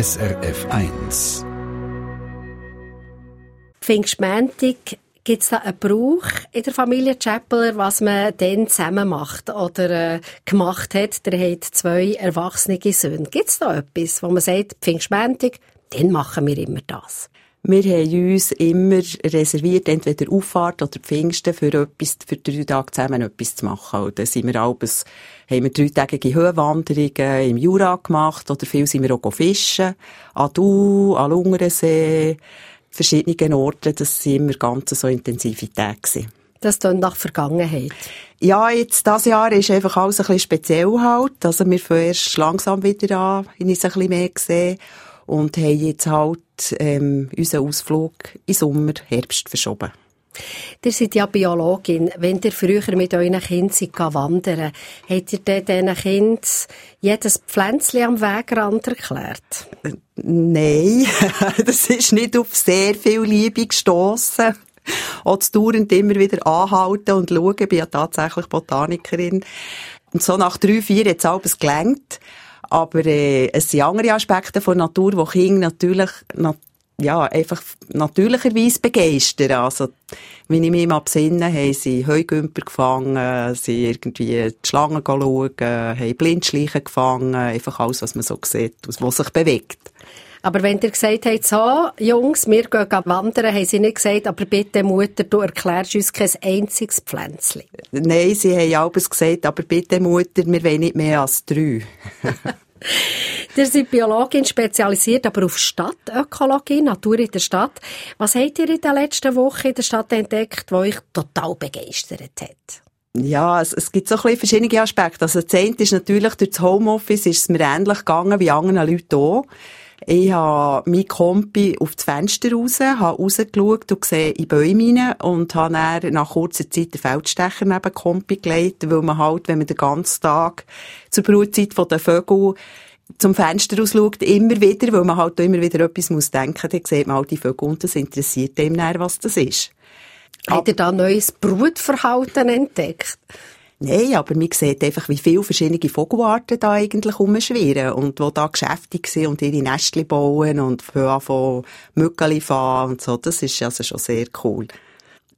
SRF 1. Pfingstmäntig Gibt es da einen Brauch in der Familie Chappeler, was man dann zusammen macht oder äh, gemacht hat? Der hat zwei erwachsene Söhne. Gibt es da etwas, wo man sagt, Pfingstmäntig, dann machen wir immer das? Wir haben uns immer reserviert, entweder Auffahrt oder Pfingsten, für etwas, für drei Tage zusammen etwas zu machen. Und dann sind wir abends, haben wir dreitägige Höhenwanderungen im Jura gemacht, oder viel sind wir auch fischen. An Du, an Lungersee, verschiedenen Orten. Das waren immer ganz so intensive Tage. Gewesen. Das klingt nach Vergangenheit. Ja, jetzt, das Jahr ist einfach alles ein bisschen speziell halt. Also wir fangen erst langsam wieder an, ich es ein bisschen mehr gesehen. Und haben jetzt halt, ähm, unseren Ausflug im Sommer, Herbst verschoben. Ihr seid ja Biologin. Wenn ihr früher mit euren Kindern wandern habt ihr diesen Kindern jedes Pflänzchen am Wegrand erklärt? Nein, das ist nicht auf sehr viel Liebe gestossen. Auch zu dauernd immer wieder anhalten und schauen. Ich bin ja tatsächlich Botanikerin. Und so nach drei, vier hat es alles gelangt. Aber äh, es sind andere Aspekte von Natur, die Kinder natürlich ja, einfach natürlicherweise begeistern. Also, wenn ich mich mal besinne, haben sie Heugümper gefangen, sie irgendwie die Schlangen schauen, haben Blindschleichen gefangen, einfach alles, was man so sieht, was sich bewegt. Aber wenn ihr gesagt habt, so, Jungs, wir gehen wandern, haben sie nicht gesagt, aber bitte Mutter, du erklärst uns kein einziges Pflänzchen. Nein, sie haben alles gesagt, aber bitte Mutter, wir wollen nicht mehr als drei. Ihr seid Biologin, spezialisiert aber auf Stadtökologie, Natur in der Stadt. Was habt ihr in der letzten Woche in der Stadt entdeckt, was euch total begeistert hat? Ja, es, es gibt so ein bisschen verschiedene Aspekte. Also, das eine ist natürlich, durch das Homeoffice ist es mir ähnlich gegangen wie anderen Leuten auch. Ich habe mein Kompi auf das Fenster raus, habe rausgeschaut und gesehen in Bäume rein und habe dann nach kurzer Zeit den Feldstecher neben Kompi gelegt, weil man halt, wenn man den ganzen Tag zur Brutzeit der Vögel zum Fenster ausschaut, immer wieder, weil man halt immer wieder etwas muss denken, dann sieht man halt die Vögel und das interessiert dem näher, was das ist. Hat er da neues Brutverhalten entdeckt? Nein, aber man sieht einfach, wie viele verschiedene Vogelarten da eigentlich rumschwirren und wo da geschäftig sind und ihre Nestchen bauen und von Mückeli fahren und so. Das ist also schon sehr cool.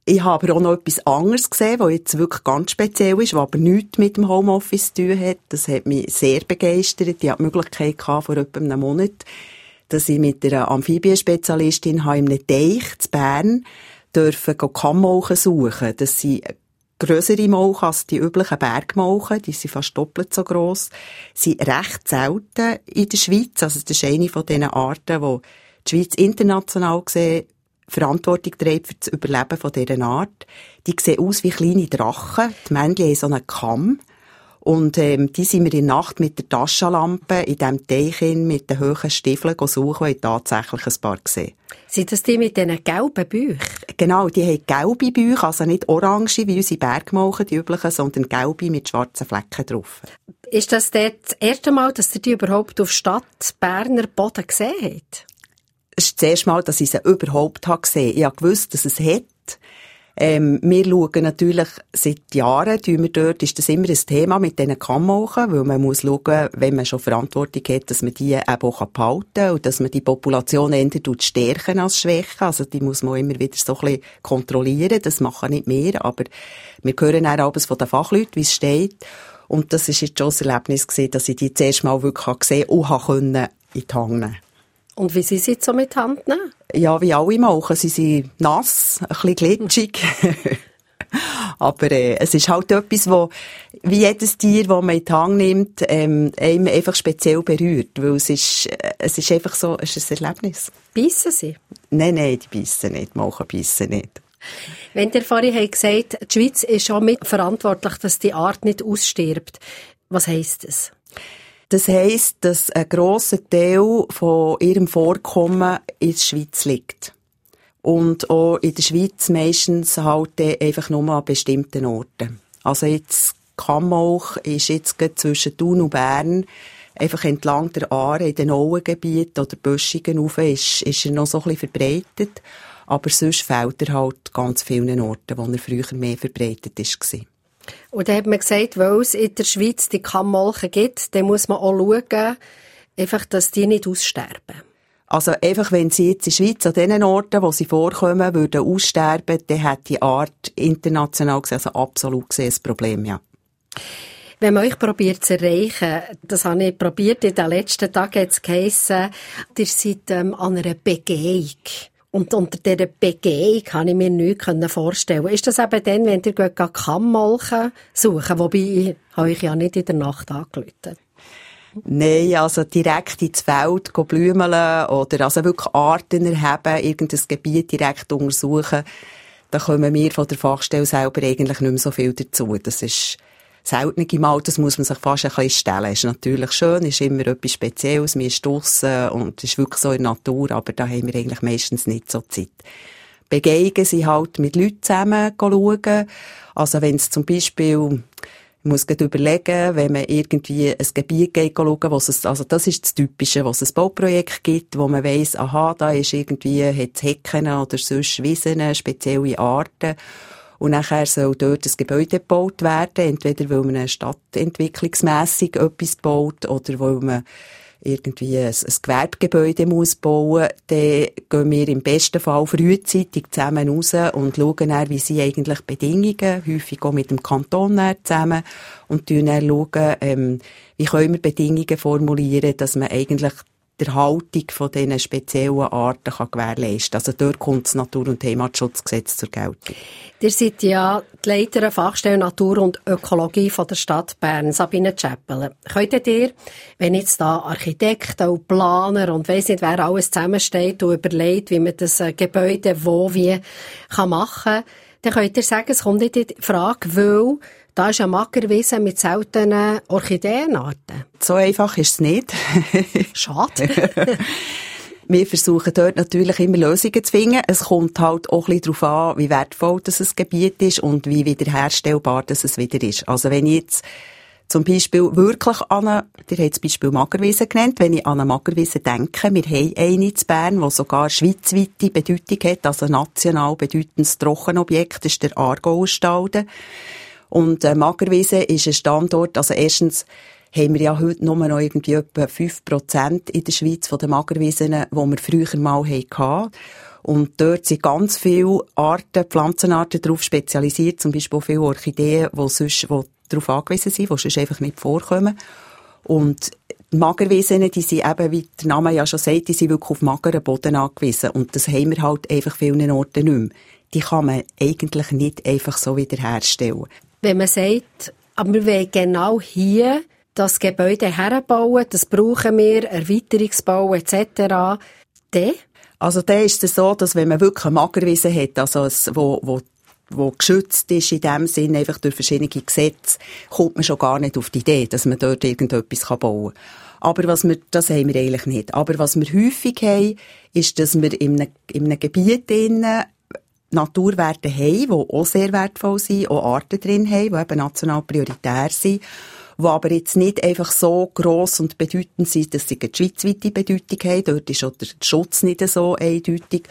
Ich habe aber auch noch etwas anderes gesehen, was jetzt wirklich ganz speziell ist, was aber nichts mit dem Homeoffice zu tun hat. Das hat mich sehr begeistert. Ich hatte die Möglichkeit gehabt, vor etwa einem Monat, dass ich mit einer Amphibienspezialistin in einem Teich zu Bern dürfen Kammmauchen suchen. Das sind grössere Molchen als die üblichen Bergmolchen, die sind fast doppelt so gross, sind recht selten in der Schweiz. Also das ist eine von diesen Arten, wo die Schweiz international gesehen Verantwortung trägt für das Überleben von dieser Art. Die sehen aus wie kleine Drachen. Die Männchen haben so einen Kamm. Und ähm, die sind wir in der Nacht mit der Taschenlampe in diesem Teichen mit den hohen Stiefeln suchen und tatsächlich ein paar gesehen. Sind das die mit diesen gelben Büchern? Genau, die haben gelbe Bücher, also nicht orange wie unsere Bergmauchen, die üblichen, sondern gelbe mit schwarzen Flecken drauf. Ist das das erste Mal, dass ihr die überhaupt auf Stadt Berner Boden gesehen habt? Es ist das erste Mal, dass ich sie überhaupt gesehen habe. Ich gewusst, dass es hat. Ähm, wir schauen natürlich seit Jahren, tun wir dort, ist das immer ein Thema mit diesen Kammmauchen, weil man muss schauen, wenn man schon Verantwortung hat, dass man die eben auch behalten kann und dass man die Population eher stärken als schwächen. Also die muss man immer wieder so ein bisschen kontrollieren. Das machen nicht mehr, aber wir hören auch abends von den Fachleuten, wie es steht. Und das ist jetzt schon das Erlebnis gewesen, dass ich die zuerst mal wirklich gesehen und in die Hand nehmen und wie sind sie so mit Hand nehmen? Ja, wie alle machen. Sie sind nass, ein bisschen glitschig. Aber äh, es ist halt etwas, wo, wie jedes Tier, das man in die Hand nimmt, ähm, einem einfach speziell berührt. Weil es ist, äh, es ist einfach so, es ist ein Erlebnis. Beißen sie? Nein, nein, die beißen nicht. Machen beißen nicht. Wenn der vorhin hat gesagt, die Schweiz ist schon mit verantwortlich, dass die Art nicht ausstirbt. Was heisst das? Das heisst, dass ein grosser Teil von ihrem Vorkommen in der Schweiz liegt. Und auch in der Schweiz meistens halt einfach nur an bestimmten Orten. Also jetzt Kammoch ist jetzt zwischen Thun und Bern einfach entlang der Aare in den Auengebieten oder Böschungen rauf ist, ist er noch so ein bisschen verbreitet. Aber sonst fehlt er halt ganz vielen Orten, wo er früher mehr verbreitet war. Und dann hat man gesagt, weil es in der Schweiz die Kammmolchen gibt, dann muss man auch schauen, Einfach, dass die nicht aussterben. Also einfach, wenn sie jetzt in der Schweiz an den Orten, wo sie vorkommen, würden aussterben, dann hat die Art international gesehen, also absolut gesehen, ein Problem, ja. Wenn man euch probiert zu erreichen, das habe ich probiert, in den letzten Tagen hat es geheissen, ihr seid ähm, an einer Begehung. Und unter dieser Begehung kann ich mir nichts vorstellen. Ist das eben dann, wenn ihr Kammmolken suchen? Wobei, ich habe euch ja nicht in der Nacht angerufen. Nein, also direkt ins Feld blümeln oder also wirklich Arten erheben, irgendein Gebiet direkt untersuchen, da kommen wir von der Fachstelle selber eigentlich nicht mehr so viel dazu. Das ist seltene Mal, das muss man sich fast ein bisschen stellen. Ist natürlich schön, ist immer etwas Spezielles, man ist draussen und ist wirklich so in der Natur, aber da haben wir eigentlich meistens nicht so Zeit. Begegnen sie halt mit Leuten zusammen schauen. Also wenn es zum Beispiel ich muss überlegen, wenn man irgendwie ein Gebiet geht schauen, wo es, also das ist das Typische, wo es ein Bauprojekt gibt, wo man weiss, aha, da ist irgendwie, hat Hecken oder sonst Wiesen, spezielle Arten. Und nachher soll dort ein Gebäude gebaut werden, entweder weil man stadtentwicklungsmässig etwas baut oder weil man irgendwie ein, ein Gewerbegebäude muss bauen, dann gehen wir im besten Fall frühzeitig zusammen raus und schauen dann, wie sie eigentlich Bedingungen, häufig auch mit dem Kanton zusammen, und schauen ähm, wie können wir Bedingungen formulieren, dass man eigentlich die Erhaltung von diesen speziellen Arten kann gewährleisten Also dort kommt das Natur- und Heimatschutzgesetz zur Geltung. Ihr seid ja die Leiterin Fachstelle Natur und Ökologie von der Stadt Bern, Sabine Tschäppele. Könntet ihr, wenn jetzt da Architekten und Planer und weiss nicht, wer alles zusammensteht und überlegt, wie man das äh, Gebäude wo, wie kann machen, dann könnt ihr sagen, es kommt nicht in die Frage, weil da ist ein Mackerwiese mit seltenen Orchideenarten. So einfach ist es nicht. Schade. Wir versuchen dort natürlich immer Lösungen zu finden. Es kommt halt auch ein bisschen darauf an, wie wertvoll das ein Gebiet ist und wie wiederherstellbar das es wieder ist. Also wenn ich jetzt zum Beispiel wirklich an eine, ihr habt das Beispiel Magerwiese genannt, wenn ich an eine Magerwiese denke, wir haben eine in Bern, die sogar schweizweite Bedeutung hat, also national bedeutendes Trockenobjekt, ist der Aargauerstalden. Und äh, Magerwiese ist ein Standort, also erstens haben wir ja heute nur noch irgendwie etwa 5% in der Schweiz von den Magerwiesen, die wir früher mal hatten. Und dort sind ganz viele Arten, Pflanzenarten darauf spezialisiert, zum Beispiel viele Orchideen, die sonst, die darauf angewiesen sind, die sonst einfach nicht vorkommen. Und die Magerwiesen, die sind eben, wie der Name ja schon sagt, die sind wirklich auf mageren Boden angewiesen. Und das haben wir halt einfach vielen Orten nicht mehr. Die kann man eigentlich nicht einfach so wiederherstellen wenn man sagt, aber wir wollen genau hier das Gebäude herbauen, das brauchen wir, Erweiterungsbau etc., dann? Also da ist es so, dass wenn man wirklich eine Magerwiese hat, also es, wo, wo wo geschützt ist in dem Sinn, einfach durch verschiedene Gesetze, kommt man schon gar nicht auf die Idee, dass man dort irgendetwas bauen kann. Aber was wir, das haben wir eigentlich nicht. Aber was wir häufig haben, ist, dass wir in einem, in einem Gebiet drinnen Naturwerte haben, die auch sehr wertvoll sind, auch Arten drin haben, die eben national prioritär sind, die aber jetzt nicht einfach so gross und bedeutend sind, dass sie eine schweizweite Bedeutung haben. Dort ist auch der Schutz nicht so eindeutig.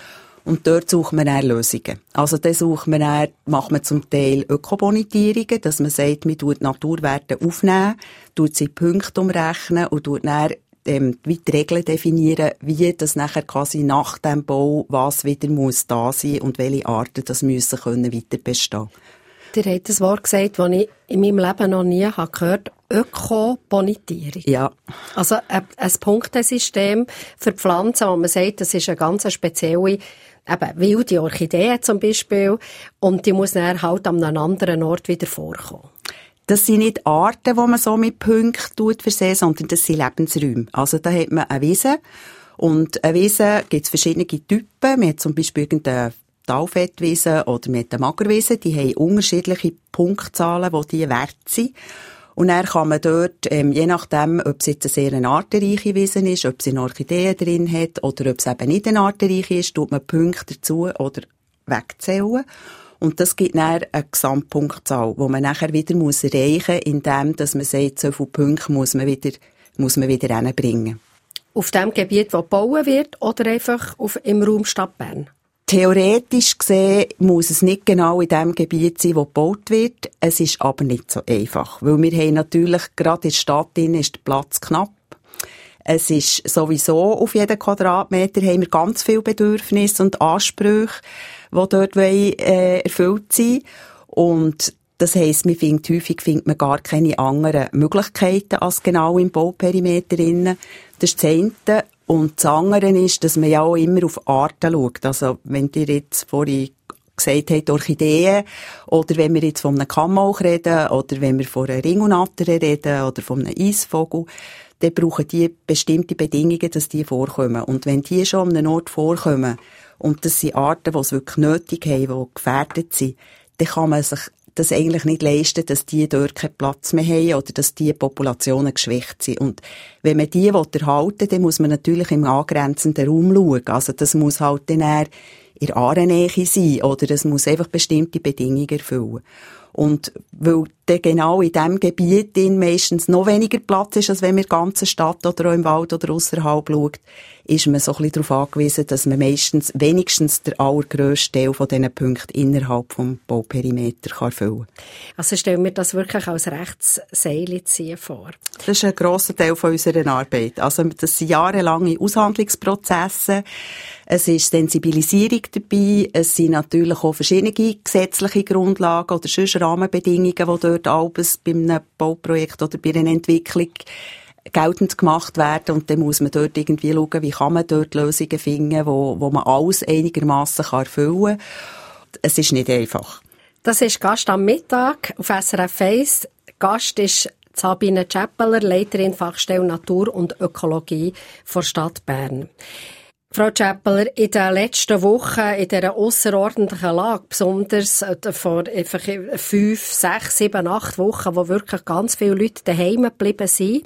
Und dort sucht man dann Lösungen. Also da sucht man dann, macht man zum Teil Ökobonitierungen, dass man sagt, man tut Naturwerte aufnehmen, tut sie Punkte umrechnen und tut dann ähm, wie die Regeln definieren, wie das nachher quasi nach dem Bau, was wieder muss da sein und welche Arten das müssen können weiter bestehen. Ihr habt das Wort gesagt, das ich in meinem Leben noch nie habe gehört Ökobonitierung. Ja. Also ein, ein Punktesystem für Pflanzen, wo man sagt, das ist eine ganz spezielle eben wilde Orchidee zum Beispiel und die muss dann halt an einem anderen Ort wieder vorkommen. Das sind nicht Arten, die man so mit Punkten versehen, sondern das sind Lebensräume. Also da hat man eine Wiese und eine Wiese gibt es verschiedene Typen. Man hat zum Beispiel irgendeine Talfettwiese oder mit der Magerwiese, die haben unterschiedliche Punktzahlen, die die wert sind. Und dann kann man dort, ähm, je nachdem, ob es jetzt eine sehr artenreiche Wiese ist, ob sie eine Orchidee drin hat oder ob es eben nicht eine artenreiche ist, tut man Punkte dazu oder wegzählen. Und das gibt dann eine Gesamtpunktzahl, die man nachher wieder muss erreichen muss, indem dass man sagt, so viele Punkte muss man wieder, muss man wieder hinbringen. Auf dem Gebiet, wo gebaut wird, oder einfach auf, im Raum Stadt Bern? Theoretisch gesehen muss es nicht genau in dem Gebiet sein, wo gebaut wird. Es ist aber nicht so einfach. Weil wir haben natürlich, gerade in der Stadt ist der Platz knapp. Es ist sowieso auf jeden Quadratmeter haben wir ganz viele Bedürfnisse und Ansprüche, die dort wollen, äh, erfüllt sein Und das heisst, man findet, häufig findet man gar keine anderen Möglichkeiten als genau im Bauperimeter innen. Das ist das eine. Und das andere ist, dass man ja auch immer auf Arten schaut. Also, wenn ihr jetzt vorhin gesagt habt, Orchideen, oder wenn wir jetzt von einem Kammelch reden, oder wenn wir von einer Ringunatter reden, oder von einem Eisvogel, dann brauchen die bestimmte Bedingungen, dass die vorkommen. Und wenn die schon an einem Ort vorkommen, und das sind Arten, die es wirklich nötig haben, die gefährdet sind, dann kann man sich das eigentlich nicht leisten, dass die dort keinen Platz mehr haben oder dass die Populationen geschwächt sind. Und wenn man die erhalten will, dann muss man natürlich im angrenzenden Raum schauen. Also das muss halt dann eher in Aarennähe sein oder es muss einfach bestimmte Bedingungen erfüllen. Und weil dann genau in diesem Gebiet meistens noch weniger Platz ist, als wenn man in der ganzen Stadt oder auch im Wald oder außerhalb schaut, ist man so ein bisschen darauf angewiesen, dass man meistens wenigstens der allergrösste Teil von diesen Punkten innerhalb des Bauperimeters kann erfüllen kann. Also stellen wir das wirklich als Rechtsseile ziehen vor? Das ist ein grosser Teil von unserer Arbeit. Also das sind jahrelange Aushandlungsprozesse. Es ist Sensibilisierung dabei. Es sind natürlich auch verschiedene gesetzliche Grundlagen oder sonst Rahmenbedingungen, die dort alles bei einem Bauprojekt oder bei einer Entwicklung geltend gemacht werden und dann muss man dort irgendwie schauen, wie kann man dort Lösungen finden, wo, wo man alles einigermaßen erfüllen. Es ist nicht einfach. Das ist Gast am Mittag auf SRF 1. Gast ist Sabine Chappeler, Leiterin Fachstelle Natur und Ökologie der Stadt Bern. Frau Chappeler, in den letzten Wochen, in dieser außerordentlichen Lage, besonders äh, vor fünf, sechs, sieben, acht Wochen, wo wirklich ganz viele Leute daheim geblieben sind,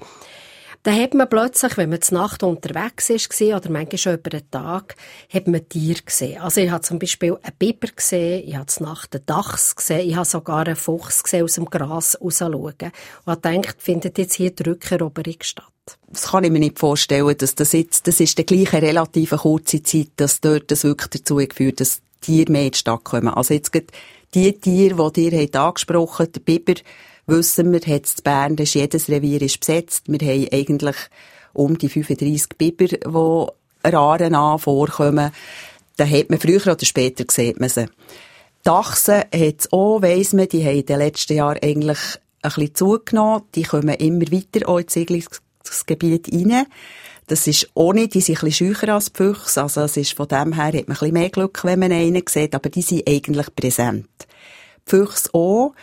da hat man plötzlich, wenn man zur Nacht unterwegs ist, oder manchmal schon über den Tag, hat man Tiere gesehen. Also ich habe zum Beispiel einen Biber gesehen, ich habe zur Nacht einen Dachs gesehen, ich habe sogar einen Fuchs gesehen aus dem Gras rausschauen. Und ich denkt, findet jetzt hier die Rückeroberung statt? Das kann ich mir nicht vorstellen, dass das jetzt, das ist die gleiche relativ kurze Zeit, dass dort das wirklich dazu geführt, dass Tiere mehr in die Stadt kommen. Also jetzt die Tiere, die ihr habt angesprochen, der Biber, wissen wir, hat es Bern, das ist jedes Revier ist besetzt. Wir haben eigentlich um die 35 Biber, die Raren an vorkommen. Da hat man früher oder später gesehen man sie. Dachsen hat es auch, weiss man, die haben in den letzten Jahren eigentlich ein bisschen zugenommen. Die kommen immer weiter auch ins Siedlungsgebiet rein. Das ist ohne, die sind ein bisschen scheucher als die Füchse. Also, es ist von dem her, hat man ein bisschen mehr Glück, wenn man einen sieht, aber die sind eigentlich präsent. Die Füchse auch.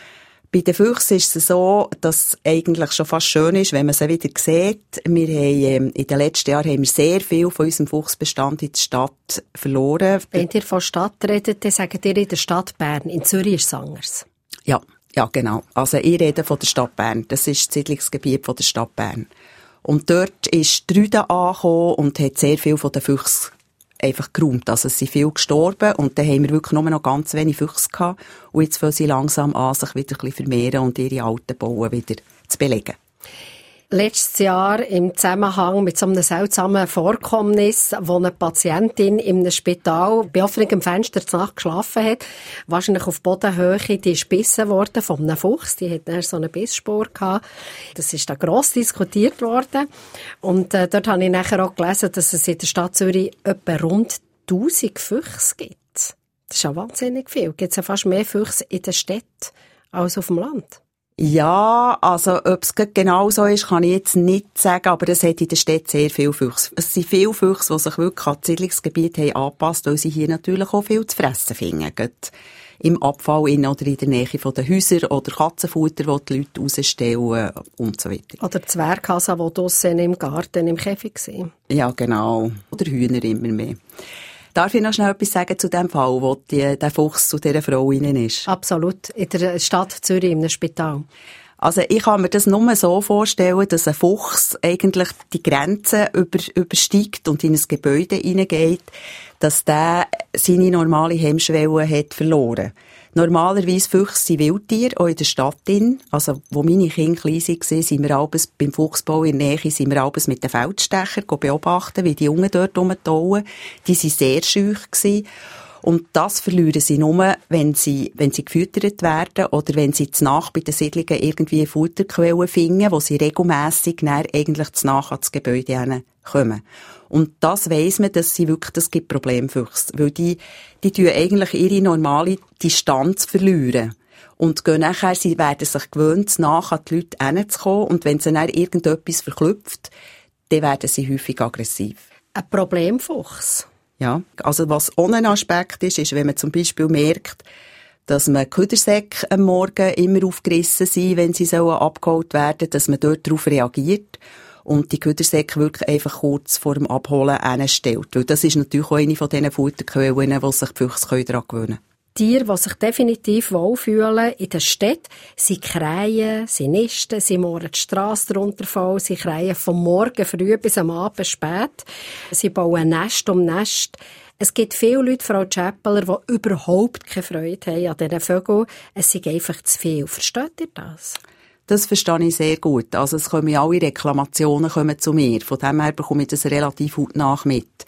Bei den Füchsen ist es so, dass es eigentlich schon fast schön ist, wenn man sie wieder sieht. Wir haben, ähm, in den letzten Jahren haben wir sehr viel von unserem Fuchsbestand in der Stadt verloren. Wenn ihr von Stadt redet, dann sagt ihr in der Stadt Bern. In Zürich ist es anders. Ja, ja, genau. Also ich rede von der Stadt Bern. Das ist das Siedlungsgebiet von der Stadt Bern. Und dort ist Trüde angekommen und hat sehr viel von den Füchsen einfach geräumt. Also es sind viele gestorben und dann haben wir wirklich nur noch ganz wenig Füchse gehabt. Und jetzt fangen sie langsam an, sich wieder ein bisschen vermehren und ihre alten Bauen wieder zu belegen letztes Jahr im Zusammenhang mit so einem seltsamen Vorkommnis, wo eine Patientin in einem Spital bei offenem Fenster zur Nacht geschlafen hat, wahrscheinlich auf Bodenhöhe, die ist gebissen worden von einem Fuchs, die hat dann so eine Bissspur gehabt. Das ist da gross diskutiert worden und äh, dort habe ich nachher auch gelesen, dass es in der Stadt Zürich etwa rund 1000 Füchse gibt. Das ist ja wahnsinnig viel. Gibt es ja fast mehr Füchse in der Stadt als auf dem Land. Ja, also ob es genau so ist, kann ich jetzt nicht sagen, aber es hat in der Stadt sehr viele Füchse. Es sind viele Füchse, die sich wirklich an das Siedlungsgebiet haben angepasst, weil sie hier natürlich auch viel zu fressen finden. Gerade Im Abfall in oder in der Nähe von den Häusern oder Katzenfutter, die die Leute rausstellen und so weiter. Oder Zwerghase, die draussen im Garten im Käfig sind. Ja, genau. Oder Hühner immer mehr. Darf ich noch schnell etwas sagen zu dem Fall, wo die, der Fuchs zu dieser Frau innen ist? Absolut. In der Stadt Zürich, in einem Spital. Also ich kann mir das nur so vorstellen, dass ein Fuchs eigentlich die Grenze über, übersteigt und in ein Gebäude hineingeht, dass der seine normale Hemmschwelle hat verloren. Normalerweise Füchse sind Wildtiere, auch in der Stadt. Drin. Also, wo meine Kinder klein waren, sind wir abends beim Fuchsbau in der Nähe, sind wir abends mit den Feldstechern beobachten, wie die Jungen dort rumtauen. Die waren sehr schüch. Und das verlieren sie nur, wenn sie, wenn sie gefüttert werden oder wenn sie zu Nacht bei den Siedlungen irgendwie Futterquellen finden, wo sie regelmässig eigentlich zu Nacht ans Gebäude kommen. Und das weiss man, dass sie wirklich, das gibt Problemfüchse. Weil die, die tun eigentlich ihre normale Distanz verlieren. Und gehen nachher, sie werden sich gewöhnt, nach an die Leute hinzukommen. Und wenn sie dann irgendetwas verklüpft, dann werden sie häufig aggressiv. Ein Problemfuchs. Ja. Also, was ohne Aspekt ist, ist, wenn man zum Beispiel merkt, dass man Küdersäcke am Morgen immer aufgerissen sind, wenn sie sollen abgeholt werden, dass man dort darauf reagiert und die Küdersäcke wirklich einfach kurz vor dem Abholen hinstellt. Weil das ist natürlich auch eine von diesen Futterquellen, die sich die Füchse daran gewöhnen können. Tiere, die sich definitiv wohlfühlen in der Stadt, sie krähen, sie nisten, sie mohren die Strasse drunter voll, sie krähen vom Morgen früh bis am Abend spät, sie bauen Nest um Nest. Es gibt viele Leute, Frau Chappeler, die überhaupt keine Freude haben an diesen Vögeln. Es ist einfach zu viel. Versteht ihr das? Das verstehe ich sehr gut. Also es kommen alle Reklamationen kommen zu mir. Von dem her bekomme ich das relativ gut nach mit.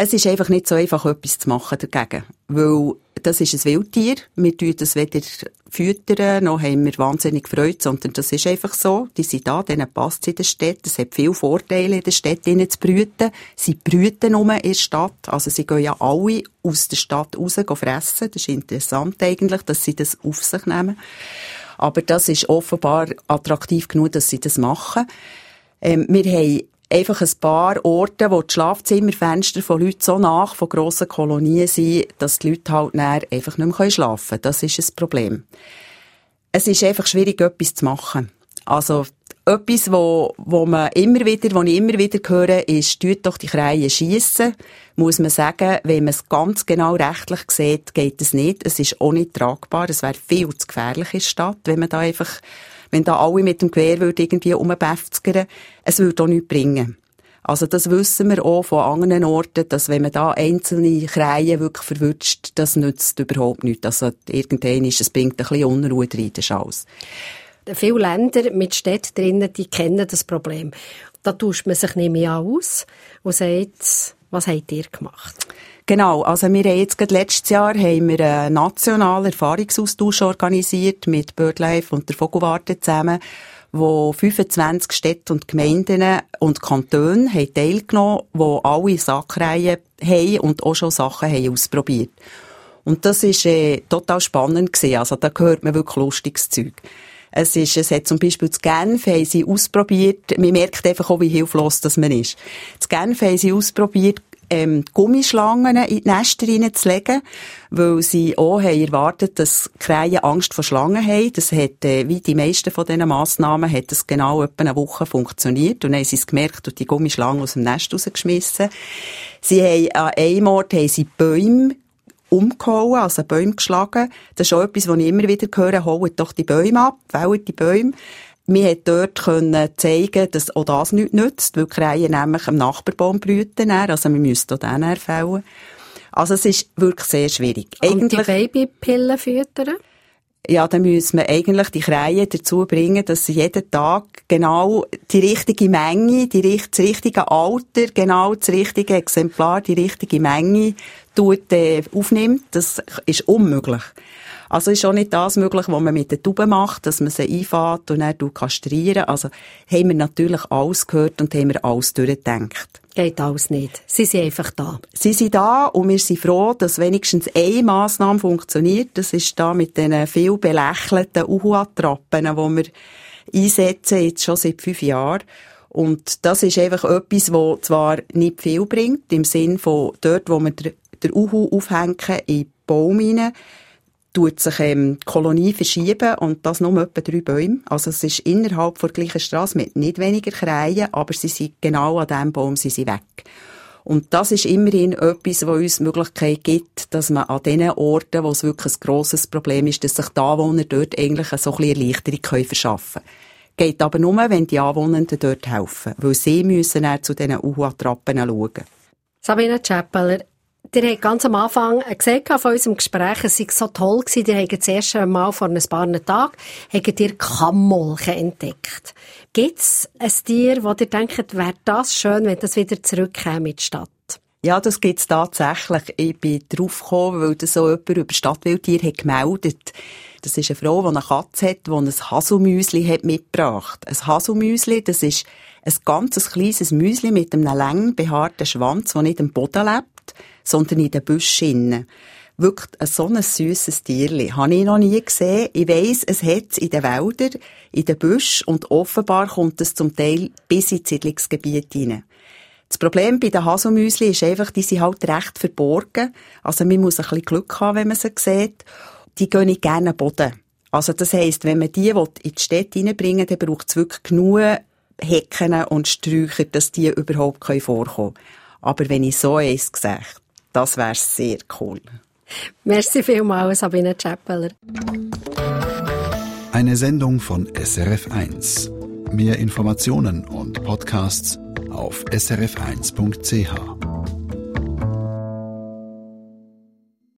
Es ist einfach nicht so einfach, etwas zu machen dagegen. Weil das ist ein Wildtier. Wir tun das weder füttern, noch haben wir wahnsinnig Freude, sondern das ist einfach so. Die sind da, denen passt es in der Stadt. Es hat viele Vorteile, in der Stadt zu brüten. Sie brüten nur in der Stadt. Also sie gehen ja alle aus der Stadt raus fressen. Das ist interessant eigentlich, dass sie das auf sich nehmen. Aber das ist offenbar attraktiv genug, dass sie das machen. Ähm, wir haben einfach ein paar Orte, wo die Schlafzimmerfenster von Leuten so nach von grossen Kolonien sind, dass die Leute halt näher einfach nicht mehr schlafen können. Das ist ein Problem. Es ist einfach schwierig, etwas zu machen. Also, etwas, wo, wo man immer wieder, wo ich immer wieder höre, ist, tut doch die Kreie schiessen. Muss man sagen, wenn man es ganz genau rechtlich sieht, geht es nicht. Es ist auch nicht tragbar. Es wäre viel zu gefährlich in der Stadt, wenn man da einfach wenn da alle mit dem Gewehr würde irgendwie umbefzgern, es würde auch nichts bringen. Also das wissen wir auch von anderen Orten, dass wenn man da einzelne Kreien wirklich verwünscht, das nützt überhaupt nichts. Also irgendwann ist es bringt ein bisschen Unruhe rein, das ist alles. Viele Länder mit Städten drinnen, die kennen das Problem. Da tauscht man sich nicht mehr aus und sagt, was habt ihr gemacht? Genau, also wir haben jetzt gerade letztes Jahr haben wir einen nationalen Erfahrungsaustausch organisiert mit BirdLife und der Vogelwarte zusammen, wo 25 Städte und Gemeinden und Kantone haben teilgenommen, wo alle Sackreihen haben und auch schon Sachen haben ausprobiert. Und das ist äh, total spannend gewesen. Also da gehört man wirklich lustiges Zeug. Es ist, es hat zum Beispiel zu Genf haben sie ausprobiert, man merkt einfach auch, wie hilflos das man ist. Zu Genf haben sie ausprobiert, ähm, Gummischlangen in die Nester reinzulegen, weil sie auch haben erwartet, dass Krähen Angst vor Schlangen haben. Das hat, äh, wie die meisten von diesen Massnahmen, hat das genau etwa eine Woche funktioniert. Und dann haben sie es gemerkt und die Gummischlangen aus dem Nest rausgeschmissen. Sie haben, an einem Ort haben sie Bäume umgehauen, also Bäume geschlagen. Das ist auch etwas, was ich immer wieder höre, holt doch die Bäume ab, wählt die Bäume. Wir konnten dort können zeigen, dass auch das nichts nützt, weil die Krähen nämlich am Nachbarbaum brüten. Also wir müssen auch den erfällen. Also es ist wirklich sehr schwierig. Und eigentlich, die Babypillen füttern? Ja, dann müssen wir eigentlich die Krähen dazu bringen, dass sie jeden Tag genau die richtige Menge, die, das richtige Alter, genau das richtige Exemplar, die richtige Menge tut, äh, aufnimmt. Das ist unmöglich. Also ist auch nicht das möglich, was man mit den Tauben macht, dass man sie einfährt und dann kastrieren. Also haben wir natürlich alles gehört und haben wir alles durchgedacht. Geht alles nicht. Sie sind einfach da. Sie sind da und wir sind froh, dass wenigstens eine Massnahme funktioniert. Das ist da mit den viel belächelten Uhu-Attrappen, die wir einsetzen, jetzt schon seit fünf Jahren. Und das ist einfach etwas, das zwar nicht viel bringt, im Sinn von dort, wo wir den Uhu aufhängen, in Baum hinein, tut sich ähm, die Kolonie verschieben und das nur etwa drei Bäume. Also es ist innerhalb der gleichen Straße mit nicht weniger Kreien, aber sie sind genau an diesem Baum sind sie weg. Und das ist immerhin etwas, was uns die Möglichkeit gibt, dass man an den Orten, wo es wirklich ein grosses Problem ist, dass sich die Anwohner dort eigentlich so ein Erleichterung verschaffen können. Geht aber nur, wenn die Anwohnenden dort helfen, weil sie müssen dann zu diesen Uhu-Attrappen schauen. Sabine Chappeler, Ihr habt ganz am Anfang gesehen von unserem Gespräch, es sei so toll gewesen, ihr habt das erste Mal vor ein paar Tagen, habt ihr Kammolchen entdeckt. Gibt's ein Tier, wo ihr denkt, wäre das schön, wenn das wieder zurückkäme in die Stadt? Ja, das gibt's tatsächlich. Ich bin draufgekommen, weil das so jemand über Stadtwildtier hat gemeldet. Das ist eine Frau, die eine Katze hat, die ein Haselmüsli hat mitgebracht. Ein Haselmüsli, das ist Ein ganzes kleines Müsli mit einem lang behaarten Schwanz, der nicht am Boden lebt, sondern in den Büschen. Wirklich so ein süßes Tierli. Habe ich noch nie gesehen. Ich weiss, es hat in den Wäldern, in den Büschen und offenbar kommt es zum Teil bis ins Siedlungsgebiet hinein. Das Problem bei den Haselmüsli ist einfach, die sind halt recht verborgen. Also man muss ein bisschen Glück haben, wenn man sie sieht. Die gehen nicht gerne Boden. Also das heisst, wenn man die in die Städte reinbringen dann braucht es wirklich genug Hecken und Sträucher, dass die überhaupt vorkommen können. Aber wenn ich so eins sehe, das wäre sehr cool. Merci vielmals, Sabine Chappeler. Eine Sendung von SRF1. Mehr Informationen und Podcasts auf srf1.ch.